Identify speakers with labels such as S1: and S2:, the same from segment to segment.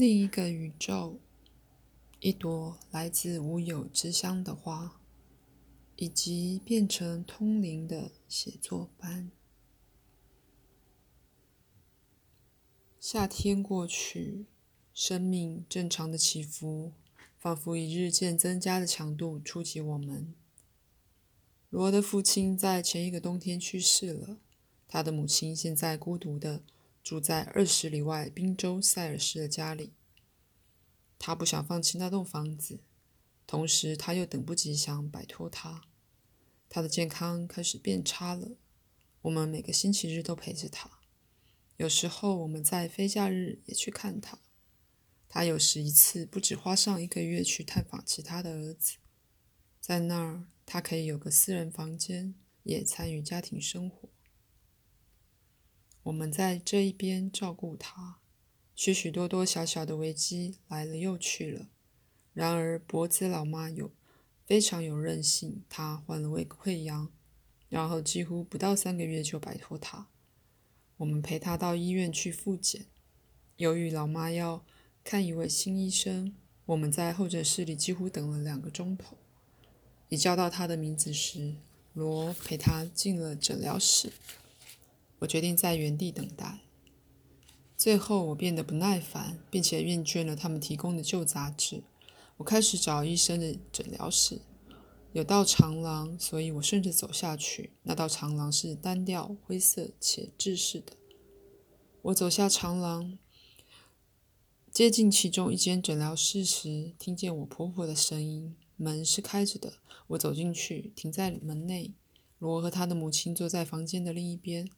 S1: 另一个宇宙，一朵来自无有之乡的花，以及变成通灵的写作班。夏天过去，生命正常的起伏，仿佛以日渐增加的强度触及我们。罗的父亲在前一个冬天去世了，他的母亲现在孤独的。住在二十里外宾州塞尔斯的家里，他不想放弃那栋房子，同时他又等不及想摆脱他。他的健康开始变差了。我们每个星期日都陪着他，有时候我们在非假日也去看他。他有时一次不止花上一个月去探访其他的儿子，在那儿他可以有个私人房间，也参与家庭生活。我们在这一边照顾他，许许多多小小的危机来了又去了。然而，脖子老妈有非常有韧性，她患了胃溃疡，然后几乎不到三个月就摆脱它。我们陪她到医院去复检。由于老妈要看一位新医生，我们在候诊室里几乎等了两个钟头。一叫到她的名字时，罗陪她进了诊疗室。我决定在原地等待。最后，我变得不耐烦，并且厌倦了他们提供的旧杂志。我开始找医生的诊疗室。有道长廊，所以我顺着走下去。那道长廊是单调、灰色且制式的。我走下长廊，接近其中一间诊疗室时，听见我婆婆的声音。门是开着的。我走进去，停在门内。罗和他的母亲坐在房间的另一边。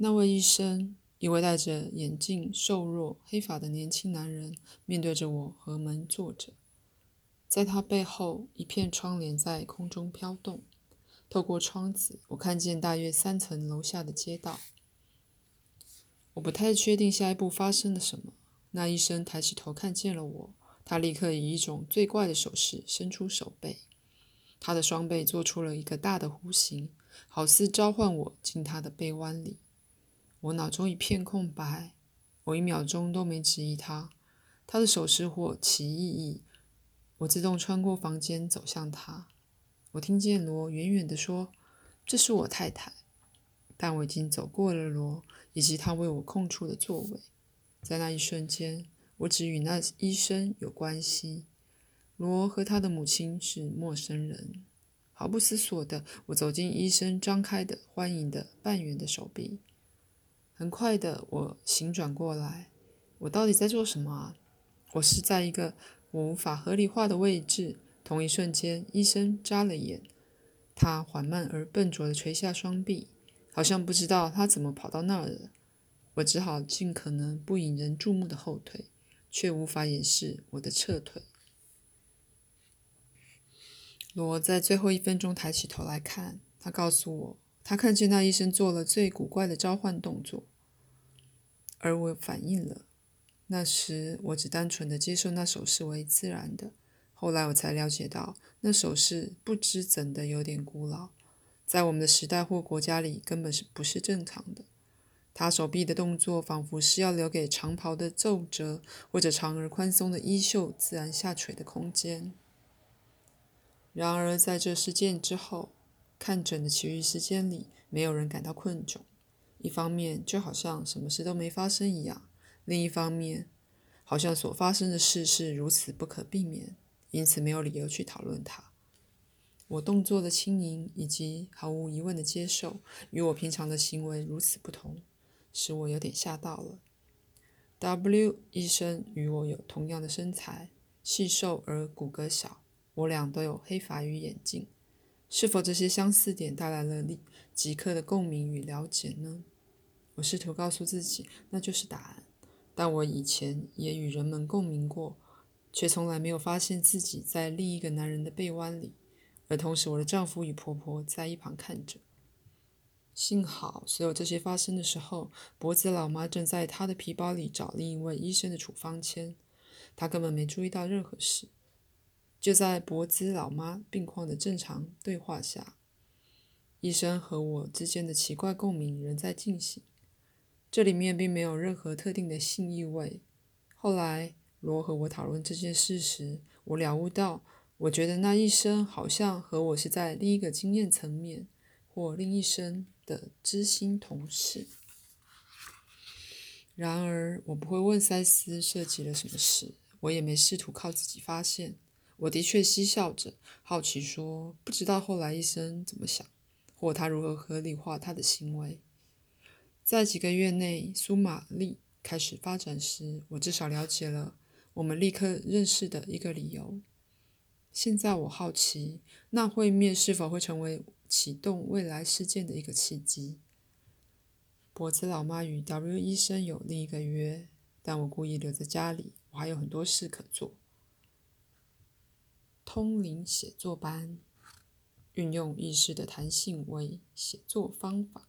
S1: 那位医生，一位戴着眼镜、瘦弱、黑发的年轻男人，面对着我和门坐着。在他背后，一片窗帘在空中飘动。透过窗子，我看见大约三层楼下的街道。我不太确定下一步发生了什么。那医生抬起头看见了我，他立刻以一种最怪的手势伸出手背，他的双背做出了一个大的弧形，好似召唤我进他的臂弯里。我脑中一片空白，我一秒钟都没质疑他。他的手势或其意义。我自动穿过房间走向他。我听见罗远远地说：“这是我太太。”但我已经走过了罗以及他为我空出的座位。在那一瞬间，我只与那医生有关系。罗和他的母亲是陌生人。毫不思索的，我走进医生张开的欢迎的半圆的手臂。很快的，我醒转过来。我到底在做什么啊？我是在一个我无法合理化的位置。同一瞬间，医生眨了眼，他缓慢而笨拙地垂下双臂，好像不知道他怎么跑到那儿的。我只好尽可能不引人注目的后退，却无法掩饰我的撤退。罗在最后一分钟抬起头来看，他告诉我。他看见那医生做了最古怪的召唤动作，而我反应了。那时我只单纯的接受那手势为自然的。后来我才了解到，那手势不知怎的有点古老，在我们的时代或国家里根本是不是正常的。他手臂的动作仿佛是要留给长袍的皱褶或者长而宽松的衣袖自然下垂的空间。然而在这事件之后。看诊的其余时间里，没有人感到困窘。一方面，就好像什么事都没发生一样；另一方面，好像所发生的事是如此不可避免，因此没有理由去讨论它。我动作的轻盈以及毫无疑问的接受，与我平常的行为如此不同，使我有点吓到了。W 医生与我有同样的身材，细瘦而骨骼小，我俩都有黑发与眼镜。是否这些相似点带来了立即刻的共鸣与了解呢？我试图告诉自己那就是答案，但我以前也与人们共鸣过，却从来没有发现自己在另一个男人的臂弯里，而同时我的丈夫与婆婆在一旁看着。幸好，所有这些发生的时候，脖子老妈正在她的皮包里找另一位医生的处方签，她根本没注意到任何事。就在博兹老妈病况的正常对话下，医生和我之间的奇怪共鸣仍在进行。这里面并没有任何特定的性意味，后来罗和我讨论这件事时，我了悟到，我觉得那一生好像和我是在另一个经验层面或另一生的知心同事。然而，我不会问塞斯涉及了什么事，我也没试图靠自己发现。我的确嬉笑着，好奇说：“不知道后来医生怎么想，或他如何合理化他的行为。”在几个月内，苏玛丽开始发展时，我至少了解了我们立刻认识的一个理由。现在我好奇，那会面是否会成为启动未来事件的一个契机？脖子老妈与 W 医生有另一个约，但我故意留在家里，我还有很多事可做。通灵写作班，运用意识的弹性为写作方法。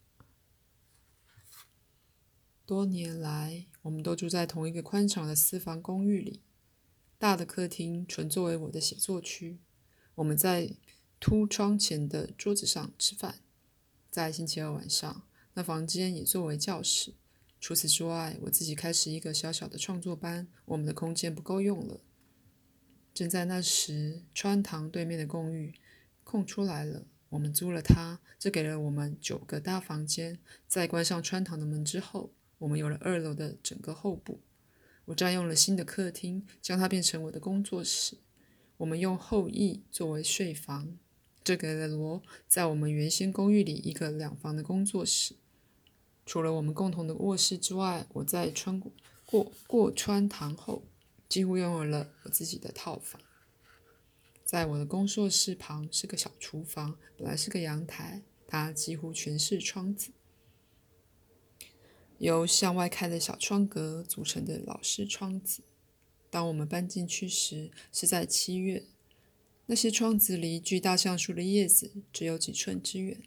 S1: 多年来，我们都住在同一个宽敞的私房公寓里。大的客厅纯作为我的写作区。我们在凸窗前的桌子上吃饭。在星期二晚上，那房间也作为教室。除此之外，我自己开始一个小小的创作班。我们的空间不够用了。正在那时，穿堂对面的公寓空出来了，我们租了它。这给了我们九个大房间。在关上穿堂的门之后，我们有了二楼的整个后部。我占用了新的客厅，将它变成我的工作室。我们用后翼作为睡房，这给了罗在我们原先公寓里一个两房的工作室。除了我们共同的卧室之外，我在穿过过过穿堂后。几乎拥有了我自己的套房。在我的工作室旁是个小厨房，本来是个阳台，它几乎全是窗子，由向外开的小窗格组成的老式窗子。当我们搬进去时，是在七月，那些窗子离巨大橡树的叶子只有几寸之远。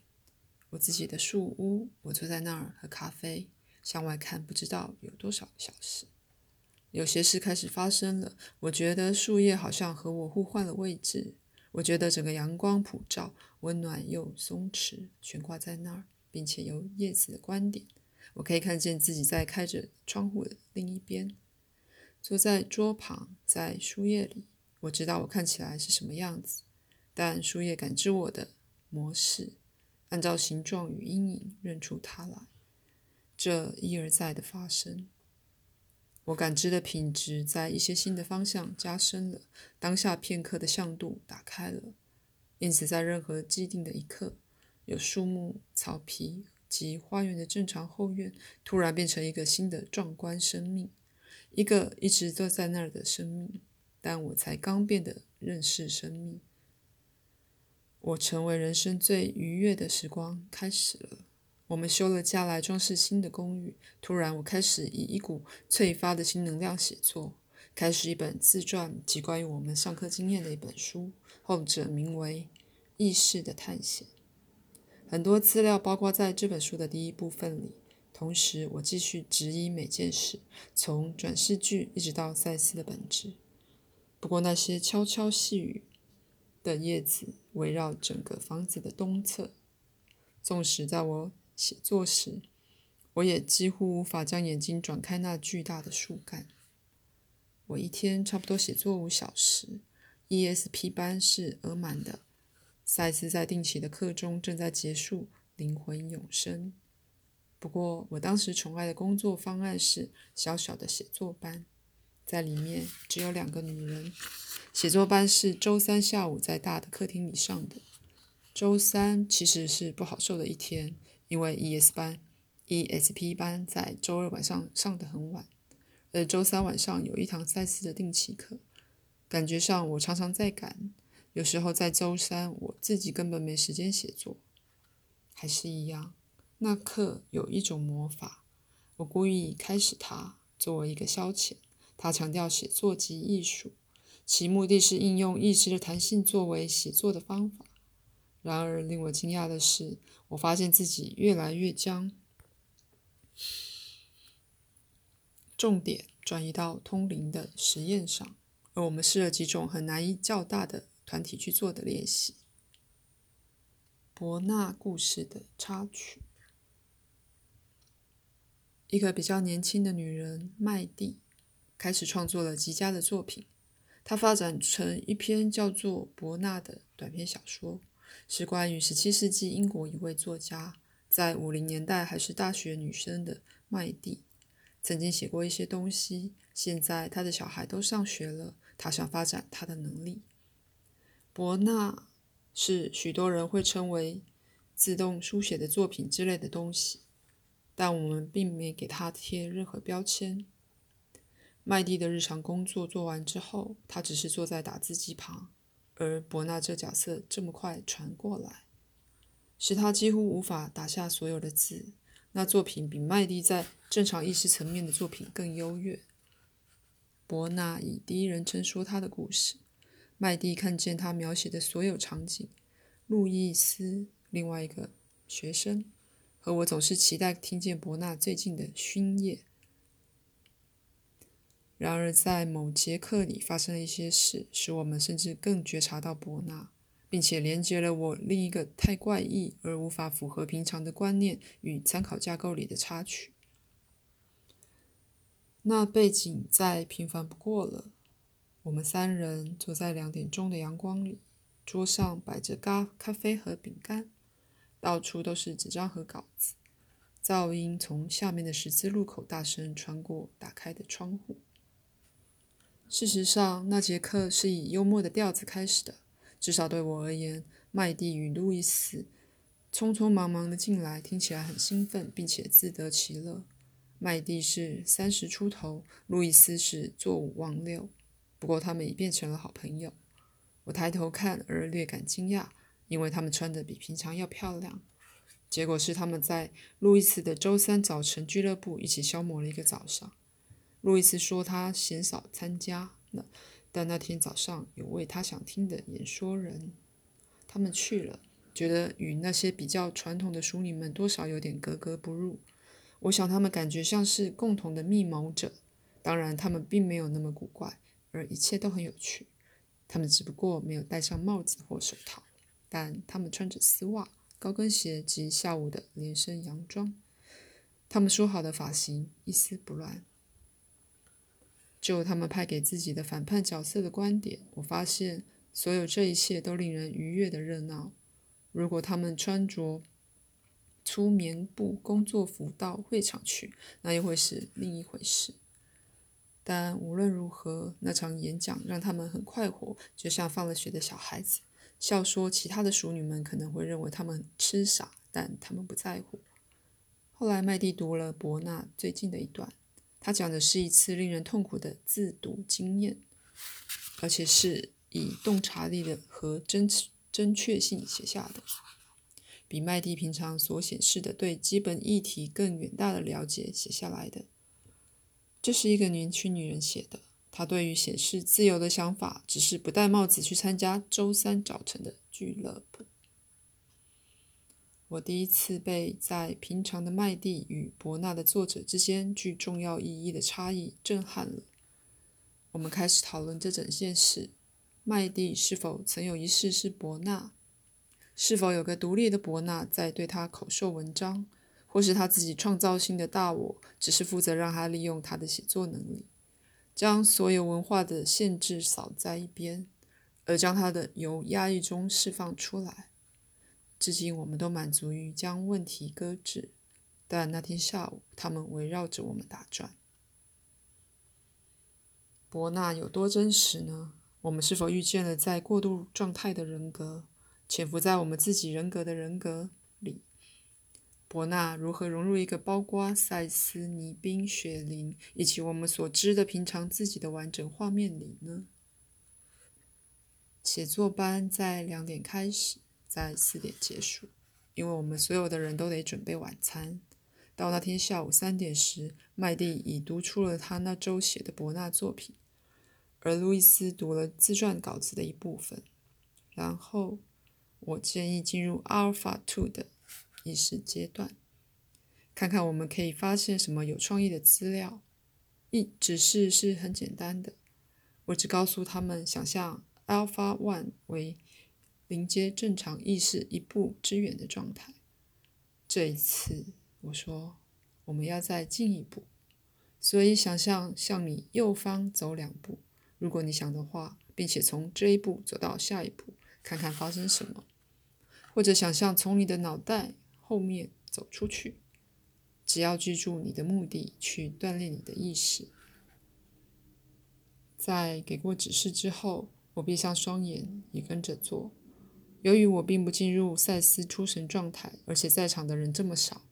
S1: 我自己的树屋，我坐在那儿喝咖啡，向外看，不知道有多少小时。有些事开始发生了。我觉得树叶好像和我互换了位置。我觉得整个阳光普照，温暖又松弛，悬挂在那儿，并且由叶子的观点，我可以看见自己在开着窗户的另一边，坐在桌旁，在树叶里。我知道我看起来是什么样子，但树叶感知我的模式，按照形状与阴影认出它来。这一而再的发生。我感知的品质在一些新的方向加深了，当下片刻的向度打开了，因此在任何既定的一刻，有树木、草皮及花园的正常后院突然变成一个新的壮观生命，一个一直坐在那儿的生命，但我才刚变得认识生命，我成为人生最愉悦的时光开始了。我们修了家来装饰新的公寓。突然，我开始以一股催发的新能量写作，开始一本自传及关于我们上课经验的一本书，后者名为《意识的探险》。很多资料包括在这本书的第一部分里。同时，我继续质疑每件事，从转世剧一直到赛斯的本质。不过，那些悄悄细语的叶子围绕整个房子的东侧，纵使在我。写作时，我也几乎无法将眼睛转开那巨大的树干。我一天差不多写作五小时。ESP 班是额满的。赛斯在定期的课中正在结束灵魂永生。不过，我当时宠爱的工作方案是小小的写作班，在里面只有两个女人。写作班是周三下午在大的客厅里上的。周三其实是不好受的一天。因为 ES 班、ESP 班在周二晚上上得很晚，而周三晚上有一堂赛斯的定期课。感觉上我常常在赶，有时候在周三我自己根本没时间写作。还是一样，那课有一种魔法，我故意开始它作为一个消遣。它强调写作及艺术，其目的是应用意识的弹性作为写作的方法。然而令我惊讶的是。我发现自己越来越将重点转移到通灵的实验上，而我们试了几种很难以较大的团体去做的练习。伯纳故事的插曲：一个比较年轻的女人麦蒂开始创作了极佳的作品。她发展成一篇叫做《伯纳》的短篇小说，是关于十七世纪英国一位作家，在五零年代还是大学女生的麦蒂，曾经写过一些东西。现在他的小孩都上学了，他想发展他的能力。伯纳是许多人会称为自动书写的作品之类的东西，但我们并没给他贴任何标签。麦蒂的日常工作做完之后，他只是坐在打字机旁，而伯纳这角色这么快传过来，使他几乎无法打下所有的字。那作品比麦蒂在正常意识层面的作品更优越。伯纳以第一人称说他的故事，麦蒂看见他描写的所有场景。路易斯，另外一个学生，和我总是期待听见伯纳最近的熏叶。然而，在某节课里发生了一些事，使我们甚至更觉察到伯纳，并且连接了我另一个太怪异而无法符合平常的观念与参考架构里的插曲。那背景再平凡不过了。我们三人坐在两点钟的阳光里，桌上摆着咖咖啡和饼干，到处都是纸张和稿子，噪音从下面的十字路口大声穿过打开的窗户。事实上，那节课是以幽默的调子开始的。至少对我而言，麦蒂与路易斯匆匆忙忙的进来，听起来很兴奋，并且自得其乐。麦蒂是三十出头，路易斯是坐五望六，不过他们已变成了好朋友。我抬头看，而略感惊讶，因为他们穿的比平常要漂亮。结果是他们在路易斯的周三早晨俱乐部一起消磨了一个早上。路易斯说他嫌少参加了，但那天早上有位他想听的演说人，他们去了，觉得与那些比较传统的淑女们多少有点格格不入。我想他们感觉像是共同的密谋者，当然他们并没有那么古怪，而一切都很有趣。他们只不过没有戴上帽子或手套，但他们穿着丝袜、高跟鞋及下午的连身洋装。他们说好的发型一丝不乱。就他们派给自己的反叛角色的观点，我发现所有这一切都令人愉悦的热闹。如果他们穿着粗棉布工作服到会场去，那又会是另一回事。但无论如何，那场演讲让他们很快活，就像放了学的小孩子，笑说其他的淑女们可能会认为他们痴傻，但他们不在乎。后来麦蒂读了伯纳最近的一段。他讲的是一次令人痛苦的自读经验，而且是以洞察力的和真真确性写下的，比麦蒂平常所显示的对基本议题更远大的了解写下来的。这是一个年轻女人写的，她对于显示自由的想法，只是不戴帽子去参加周三早晨的俱乐部。我第一次被在平常的麦蒂与伯纳的作者之间具重要意义的差异震撼了。我们开始讨论这整件事：麦蒂是否曾有一世是伯纳？是否有个独立的伯纳在对他口授文章？或是他自己创造性的大我只是负责让他利用他的写作能力，将所有文化的限制扫在一边，而将他的由压抑中释放出来？至今，我们都满足于将问题搁置，但那天下午，他们围绕着我们打转。伯纳有多真实呢？我们是否遇见了在过渡状态的人格，潜伏在我们自己人格的人格里？伯纳如何融入一个包括塞斯、尼宾、雪林以及我们所知的平常自己的完整画面里呢？写作班在两点开始。在四点结束，因为我们所有的人都得准备晚餐。到那天下午三点时，麦蒂已读出了他那周写的伯纳作品，而路易斯读了自传稿子的一部分。然后，我建议进入阿尔法 two 的意识阶段，看看我们可以发现什么有创意的资料。一指示是很简单的，我只告诉他们想象 Alpha One 为。临接正常意识一步之远的状态。这一次，我说我们要再进一步。所以想象向你右方走两步，如果你想的话，并且从这一步走到下一步，看看发生什么。或者想象从你的脑袋后面走出去，只要记住你的目的，去锻炼你的意识。在给过指示之后，我闭上双眼，也跟着做。由于我并不进入赛斯出神状态，而且在场的人这么少，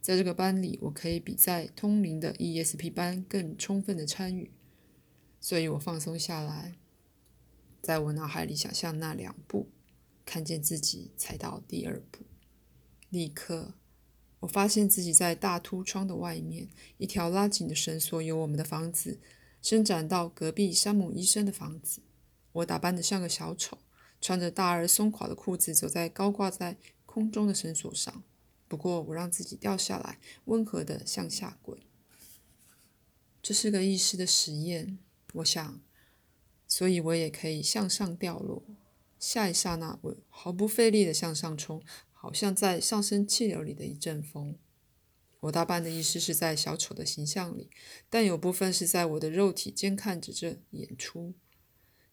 S1: 在这个班里，我可以比在通灵的 ESP 班更充分的参与，所以我放松下来，在我脑海里想象那两步。看见自己踩到第二步，立刻，我发现自己在大凸窗的外面，一条拉紧的绳索由我们的房子伸展到隔壁山姆医生的房子。我打扮得像个小丑，穿着大而松垮的裤子，走在高挂在空中的绳索上。不过，我让自己掉下来，温和地向下滚。这是个意识的实验，我想，所以我也可以向上掉落。下一刹那，我毫不费力地向上冲，好像在上升气流里的一阵风。我大半的意识是在小丑的形象里，但有部分是在我的肉体监看着这演出。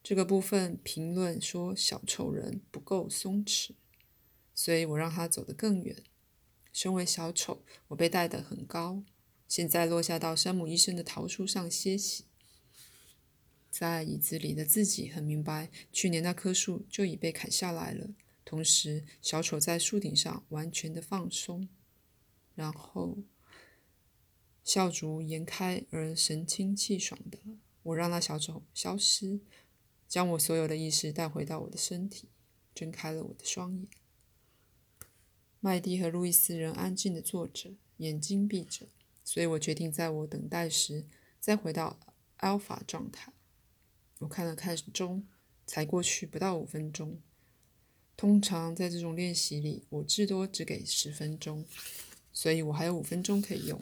S1: 这个部分评论说小丑人不够松弛，所以我让他走得更远。身为小丑，我被带得很高，现在落下到山姆医生的桃树上歇息。在椅子里的自己很明白，去年那棵树就已被砍下来了。同时，小丑在树顶上完全的放松，然后笑逐颜开而神清气爽的。我让那小丑消失，将我所有的意识带回到我的身体，睁开了我的双眼。麦蒂和路易斯仍安静的坐着，眼睛闭着，所以我决定在我等待时再回到 alpha 状态。我看了看钟，才过去不到五分钟。通常在这种练习里，我至多只给十分钟，所以我还有五分钟可以用。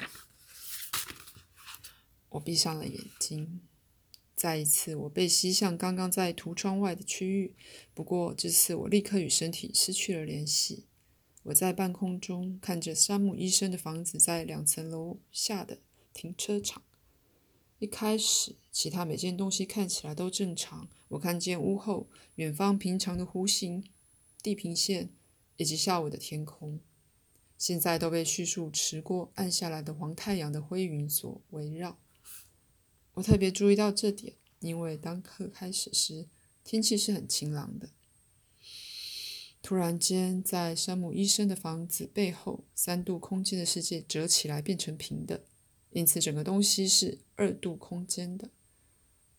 S1: 我闭上了眼睛，再一次我被吸向刚刚在图窗外的区域，不过这次我立刻与身体失去了联系。我在半空中看着山姆医生的房子在两层楼下的停车场。一开始，其他每件东西看起来都正常。我看见屋后远方平常的弧形地平线，以及下午的天空，现在都被叙述迟过暗下来的黄太阳的灰云所围绕。我特别注意到这点，因为当课开始时，天气是很晴朗的。突然间，在山姆医生的房子背后，三度空间的世界折起来，变成平的。因此，整个东西是二度空间的，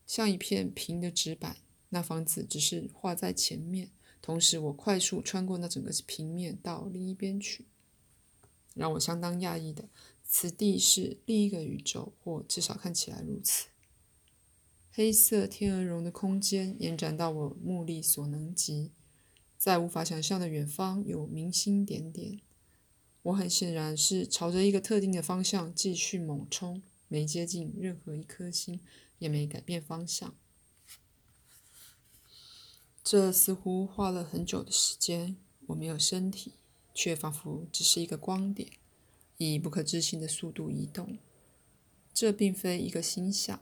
S1: 像一片平的纸板。那房子只是画在前面，同时我快速穿过那整个平面到另一边去。让我相当讶异的，此地是另一个宇宙，或至少看起来如此。黑色天鹅绒的空间延展到我目力所能及，在无法想象的远方有明星点点。我很显然是朝着一个特定的方向继续猛冲，没接近任何一颗星，也没改变方向。这似乎花了很久的时间。我没有身体，却仿佛只是一个光点，以不可置信的速度移动。这并非一个星象，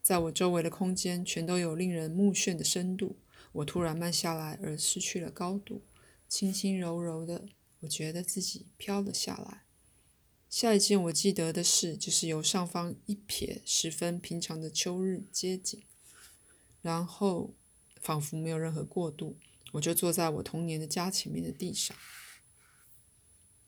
S1: 在我周围的空间全都有令人目眩的深度。我突然慢下来，而失去了高度，轻轻柔柔的。我觉得自己飘了下来。下一件我记得的事，就是由上方一瞥十分平常的秋日街景，然后仿佛没有任何过渡，我就坐在我童年的家前面的地上。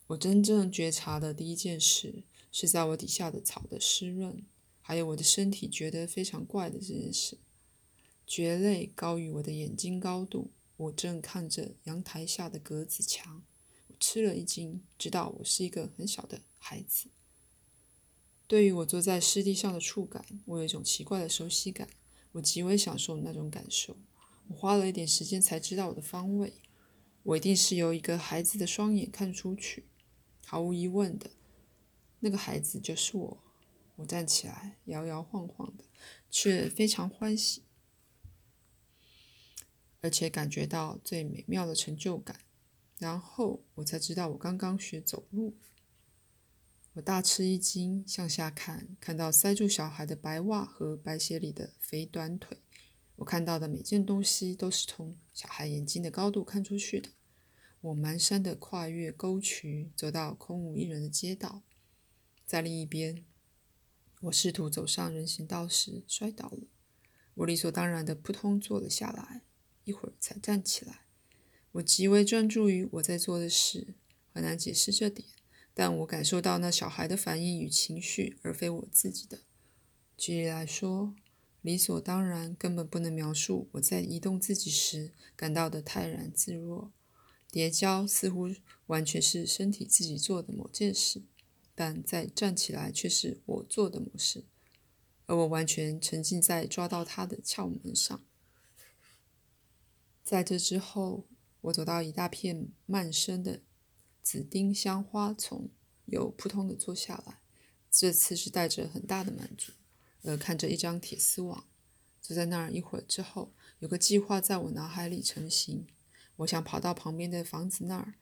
S1: 我真正觉察的第一件事，是在我底下的草的湿润，还有我的身体觉得非常怪的这件事。蕨类高于我的眼睛高度，我正看着阳台下的格子墙。我吃了一惊，知道我是一个很小的孩子。对于我坐在湿地上的触感，我有一种奇怪的熟悉感。我极为享受那种感受。我花了一点时间才知道我的方位。我一定是由一个孩子的双眼看出去。毫无疑问的，那个孩子就是我。我站起来，摇摇晃晃的，却非常欢喜，而且感觉到最美妙的成就感。然后我才知道，我刚刚学走路。我大吃一惊，向下看，看到塞住小孩的白袜和白鞋里的肥短腿。我看到的每件东西都是从小孩眼睛的高度看出去的。我蹒跚地跨越沟渠，走到空无一人的街道，在另一边，我试图走上人行道时摔倒了。我理所当然的扑通坐了下来，一会儿才站起来。我极为专注于我在做的事，很难解释这点，但我感受到那小孩的反应与情绪，而非我自己的。举例来说，理所当然根本不能描述我在移动自己时感到的泰然自若。叠交似乎完全是身体自己做的某件事，但在站起来却是我做的某事，而我完全沉浸在抓到它的窍门上。在这之后，我走到一大片蔓生的紫丁香花丛，又扑通的坐下来。这次是带着很大的满足，而看着一张铁丝网。坐在那儿一会儿之后，有个计划在我脑海里成型。我想跑到旁边的房子那儿，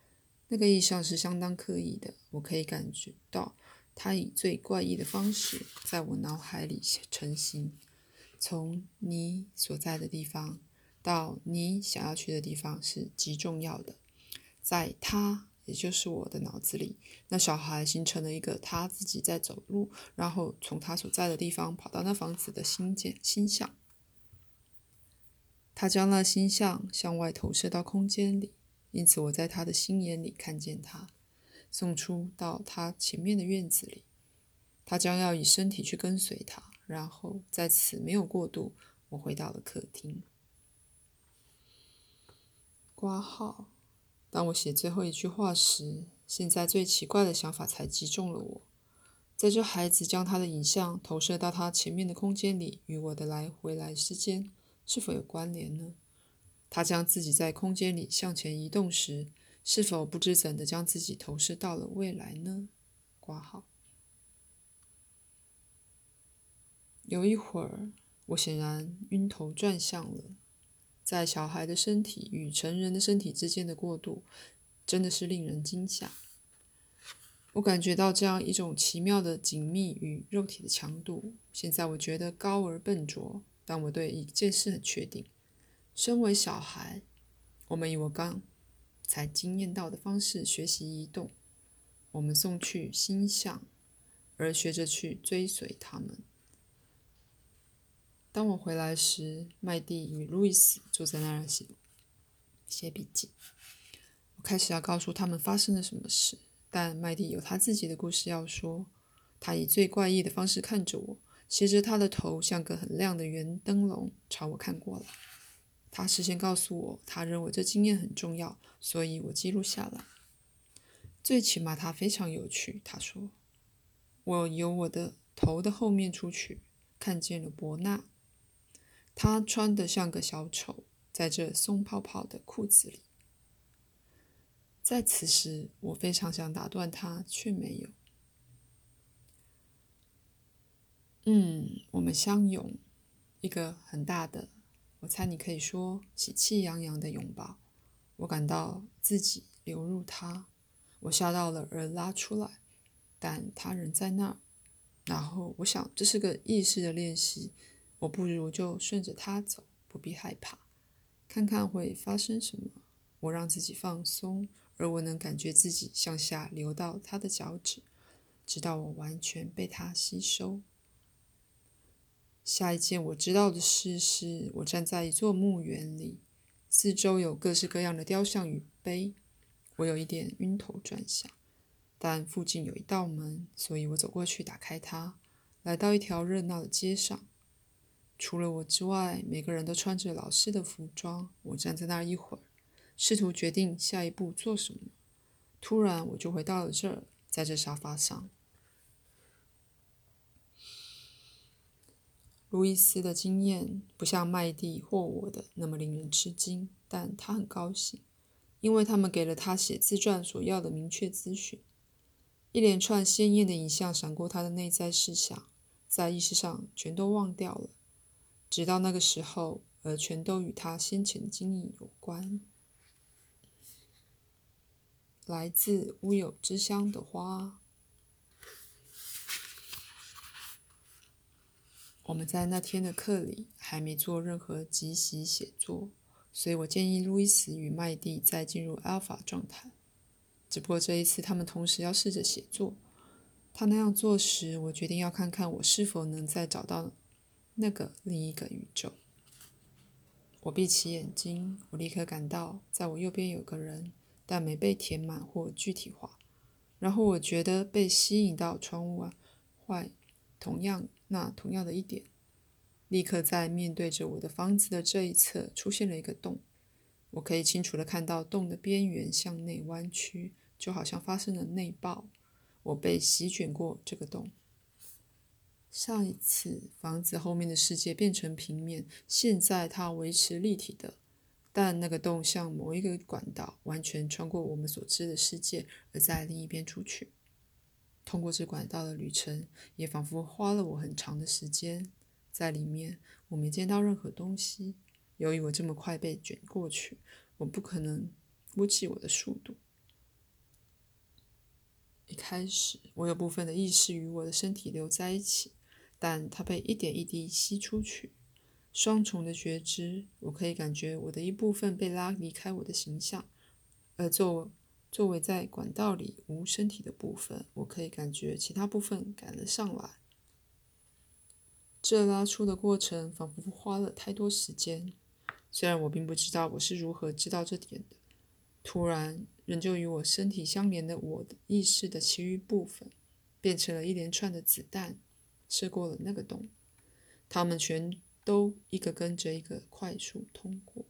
S1: 那个意象是相当刻意的。我可以感觉到，它以最怪异的方式在我脑海里成型。从你所在的地方到你想要去的地方是极重要的。在他，也就是我的脑子里，那小孩形成了一个他自己在走路，然后从他所在的地方跑到那房子的新建新象。他将那星象向外投射到空间里，因此我在他的心眼里看见他，送出到他前面的院子里。他将要以身体去跟随他，然后在此没有过渡，我回到了客厅。挂号。当我写最后一句话时，现在最奇怪的想法才击中了我：在这孩子将他的影像投射到他前面的空间里，与我的来回来之间。是否有关联呢？他将自己在空间里向前移动时，是否不知怎的将自己投射到了未来呢？挂号。有一会儿，我显然晕头转向了。在小孩的身体与成人的身体之间的过渡，真的是令人惊吓。我感觉到这样一种奇妙的紧密与肉体的强度。现在我觉得高而笨拙。但我对一件事很确定：身为小孩，我们以我刚才经验到的方式学习移动。我们送去星象，而学着去追随他们。当我回来时，麦蒂与路易斯坐在那儿写写笔记。我开始要告诉他们发生了什么事，但麦蒂有他自己的故事要说。他以最怪异的方式看着我。斜着他的头，像个很亮的圆灯笼，朝我看过来。他事先告诉我，他认为这经验很重要，所以我记录下来。最起码，它非常有趣。他说：“我由我的头的后面出去，看见了伯纳。他穿得像个小丑，在这松泡泡的裤子里。”在此时，我非常想打断他，却没有。嗯，我们相拥，一个很大的，我猜你可以说喜气洋洋的拥抱。我感到自己流入它，我吓到了而拉出来，但他仍在那儿。然后我想这是个意识的练习，我不如就顺着它走，不必害怕，看看会发生什么。我让自己放松，而我能感觉自己向下流到他的脚趾，直到我完全被它吸收。下一件我知道的事是，我站在一座墓园里，四周有各式各样的雕像与碑。我有一点晕头转向，但附近有一道门，所以我走过去打开它，来到一条热闹的街上。除了我之外，每个人都穿着老师的服装。我站在那儿一会儿，试图决定下一步做什么。突然，我就回到了这儿，在这沙发上。路易斯的经验不像麦蒂或我的那么令人吃惊，但他很高兴，因为他们给了他写自传所要的明确资讯。一连串鲜艳的影像闪过他的内在思想，在意识上全都忘掉了，直到那个时候，而全都与他先前的经历有关。来自乌有之乡的花。我们在那天的课里还没做任何即席写作，所以我建议路易斯与麦蒂再进入 alpha 状态。只不过这一次他们同时要试着写作。他那样做时，我决定要看看我是否能再找到那个另一个宇宙。我闭起眼睛，我立刻感到在我右边有个人，但没被填满或具体化。然后我觉得被吸引到窗户外，同样那同样的一点，立刻在面对着我的房子的这一侧出现了一个洞。我可以清楚的看到洞的边缘向内弯曲，就好像发生了内爆。我被席卷过这个洞。上一次房子后面的世界变成平面，现在它维持立体的，但那个洞像某一个管道，完全穿过我们所知的世界，而在另一边出去。通过这管道的旅程，也仿佛花了我很长的时间。在里面，我没见到任何东西。由于我这么快被卷过去，我不可能估计我的速度。一开始，我有部分的意识与我的身体留在一起。但它被一点一滴吸出去，双重的觉知，我可以感觉我的一部分被拉离开我的形象，而作作为在管道里无身体的部分，我可以感觉其他部分赶了上来。这拉出的过程仿佛花了太多时间，虽然我并不知道我是如何知道这点的。突然，仍旧与我身体相连的我的意识的其余部分，变成了一连串的子弹。射过了那个洞，他们全都一个跟着一个快速通过。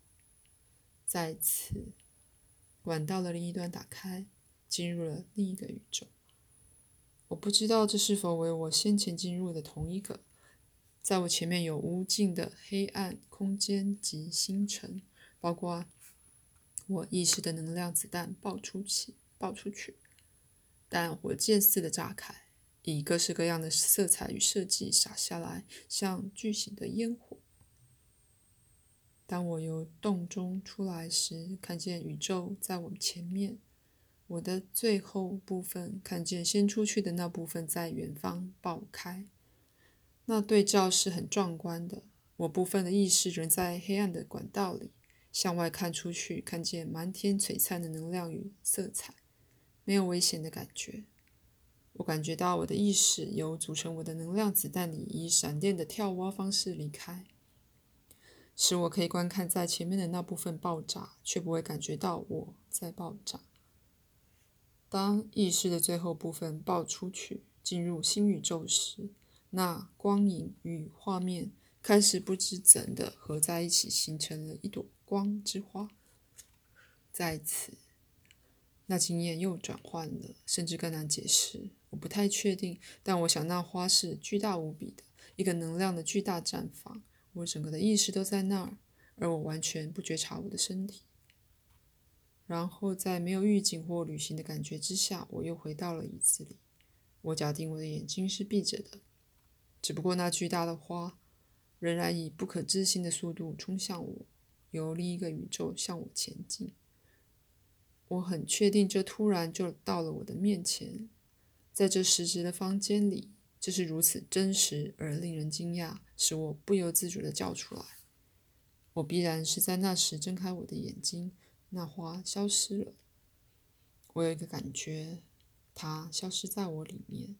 S1: 在此，管道的另一端打开，进入了另一个宇宙。我不知道这是否为我先前进入的同一个。在我前面有无尽的黑暗空间及星辰，包括我意识的能量子弹爆出去，爆出去，但火箭似的炸开。以各式各样的色彩与设计洒下来，像巨型的烟火。当我由洞中出来时，看见宇宙在我前面。我的最后部分看见先出去的那部分在远方爆开。那对照是很壮观的。我部分的意识仍在黑暗的管道里，向外看出去，看见满天璀璨的能量与色彩，没有危险的感觉。我感觉到我的意识由组成我的能量子弹里以闪电的跳蛙方式离开，使我可以观看在前面的那部分爆炸，却不会感觉到我在爆炸。当意识的最后部分爆出去，进入新宇宙时，那光影与画面开始不知怎的合在一起，形成了一朵光之花。在此，那经验又转换了，甚至更难解释。我不太确定，但我想那花是巨大无比的，一个能量的巨大绽放。我整个的意识都在那儿，而我完全不觉察我的身体。然后在没有预警或旅行的感觉之下，我又回到了椅子里。我假定我的眼睛是闭着的，只不过那巨大的花仍然以不可置信的速度冲向我，由另一个宇宙向我前进。我很确定，这突然就到了我的面前。在这实质的房间里，这是如此真实而令人惊讶，使我不由自主地叫出来。我必然是在那时睁开我的眼睛，那花消失了。我有一个感觉，它消失在我里面。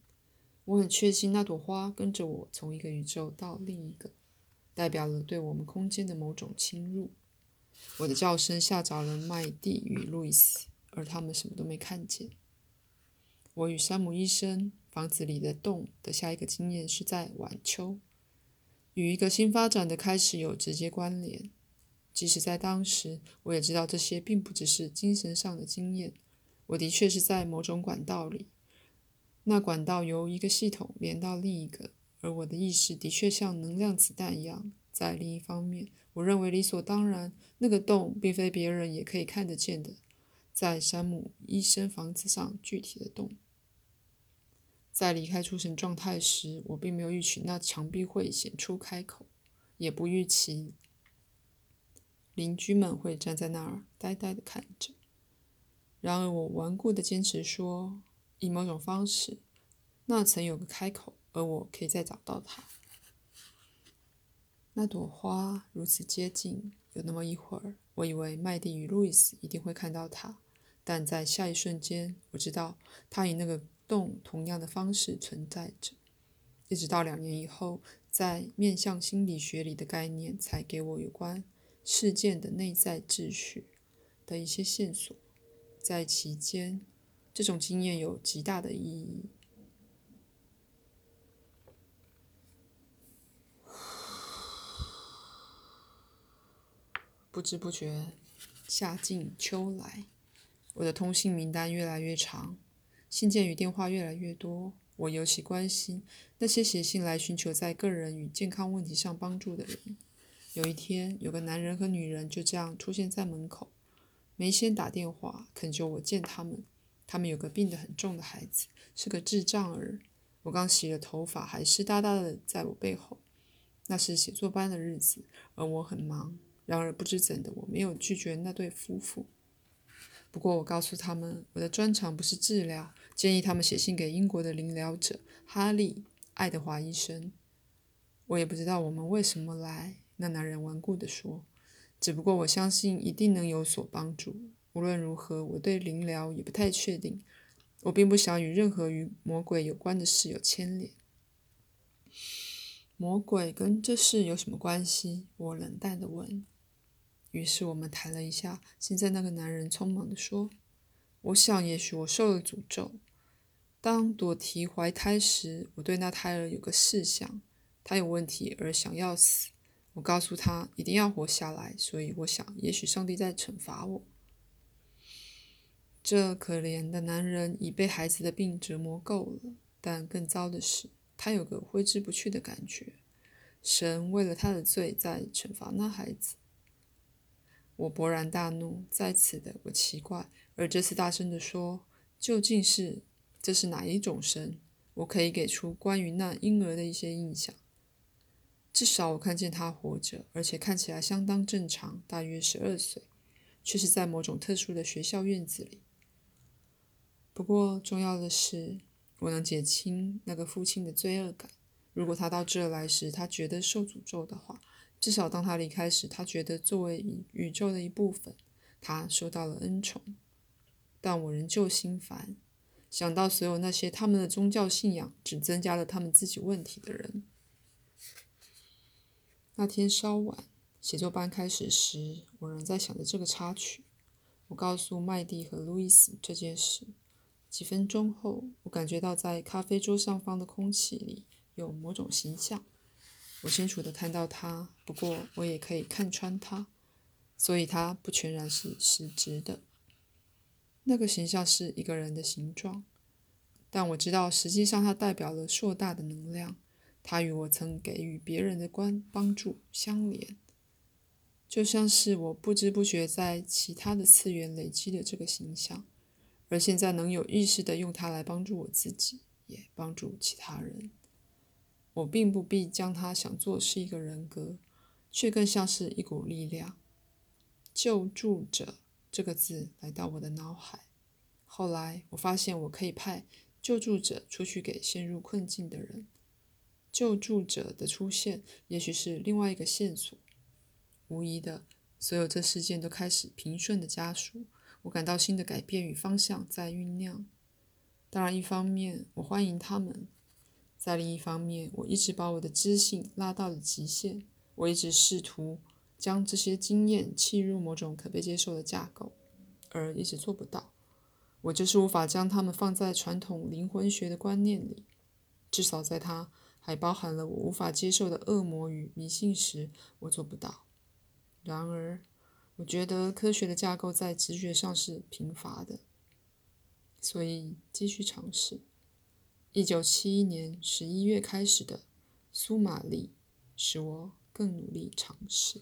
S1: 我很确信那朵花跟着我从一个宇宙到另一个，代表了对我们空间的某种侵入。我的叫声吓着了麦蒂与路易斯，而他们什么都没看见。我与山姆医生房子里的洞的下一个经验是在晚秋，与一个新发展的开始有直接关联。即使在当时，我也知道这些并不只是精神上的经验。我的确是在某种管道里，那管道由一个系统连到另一个，而我的意识的确像能量子弹一样在另一方面。我认为理所当然，那个洞并非别人也可以看得见的，在山姆医生房子上具体的洞。在离开出神状态时，我并没有预期那墙壁会显出开口，也不预期邻居们会站在那儿呆呆地看着。然而，我顽固地坚持说，以某种方式，那曾有个开口，而我可以再找到它。那朵花如此接近，有那么一会儿，我以为麦蒂与路易斯一定会看到它，但在下一瞬间，我知道它以那个动同样的方式存在着。一直到两年以后，在面向心理学里的概念才给我有关事件的内在秩序的一些线索。在其间，这种经验有极大的意义。不知不觉，夏尽秋来，我的通信名单越来越长，信件与电话越来越多。我尤其关心那些写信来寻求在个人与健康问题上帮助的人。有一天，有个男人和女人就这样出现在门口，没先打电话恳求我见他们。他们有个病得很重的孩子，是个智障儿。我刚洗了头发，还湿哒哒的在我背后。那是写作班的日子，而我很忙。然而不知怎的，我没有拒绝那对夫妇。不过我告诉他们，我的专长不是治疗，建议他们写信给英国的灵疗者哈利·爱德华医生。我也不知道我们为什么来，那男人顽固地说。只不过我相信一定能有所帮助。无论如何，我对灵疗也不太确定。我并不想与任何与魔鬼有关的事有牵连。魔鬼跟这事有什么关系？我冷淡地问。于是我们谈了一下。现在那个男人匆忙地说：“我想，也许我受了诅咒。当朵提怀胎时，我对那胎儿有个事项：他有问题而想要死。我告诉他一定要活下来。所以我想，也许上帝在惩罚我。这可怜的男人已被孩子的病折磨够了。但更糟的是，他有个挥之不去的感觉：神为了他的罪在惩罚那孩子。”我勃然大怒，在此的我奇怪，而这次大声地说：“究竟是这是哪一种神？我可以给出关于那婴儿的一些印象。至少我看见他活着，而且看起来相当正常，大约十二岁，却是在某种特殊的学校院子里。不过重要的是，我能减轻那个父亲的罪恶感。如果他到这来时，他觉得受诅咒的话。”至少当他离开时，他觉得作为宇宙的一部分，他受到了恩宠。但我仍旧心烦，想到所有那些他们的宗教信仰只增加了他们自己问题的人。那天稍晚，写作班开始时，我仍在想着这个插曲。我告诉麦蒂和路易斯这件事。几分钟后，我感觉到在咖啡桌上方的空气里有某种形象。我清楚地看到它，不过我也可以看穿它，所以它不全然是实质的。那个形象是一个人的形状，但我知道实际上它代表了硕大的能量。它与我曾给予别人的关帮助相连，就像是我不知不觉在其他的次元累积的这个形象，而现在能有意识的用它来帮助我自己，也帮助其他人。我并不必将它想做是一个人格，却更像是一股力量。救助者这个字来到我的脑海。后来我发现我可以派救助者出去给陷入困境的人。救助者的出现也许是另外一个线索。无疑的，所有这事件都开始平顺的加速。我感到新的改变与方向在酝酿。当然，一方面我欢迎他们。在另一方面，我一直把我的知性拉到了极限。我一直试图将这些经验砌入某种可被接受的架构，而一直做不到。我就是无法将它们放在传统灵魂学的观念里，至少在它还包含了我无法接受的恶魔与迷信时，我做不到。然而，我觉得科学的架构在直觉上是贫乏的，所以继续尝试。一九七一年十一月开始的苏玛丽，使我更努力尝试。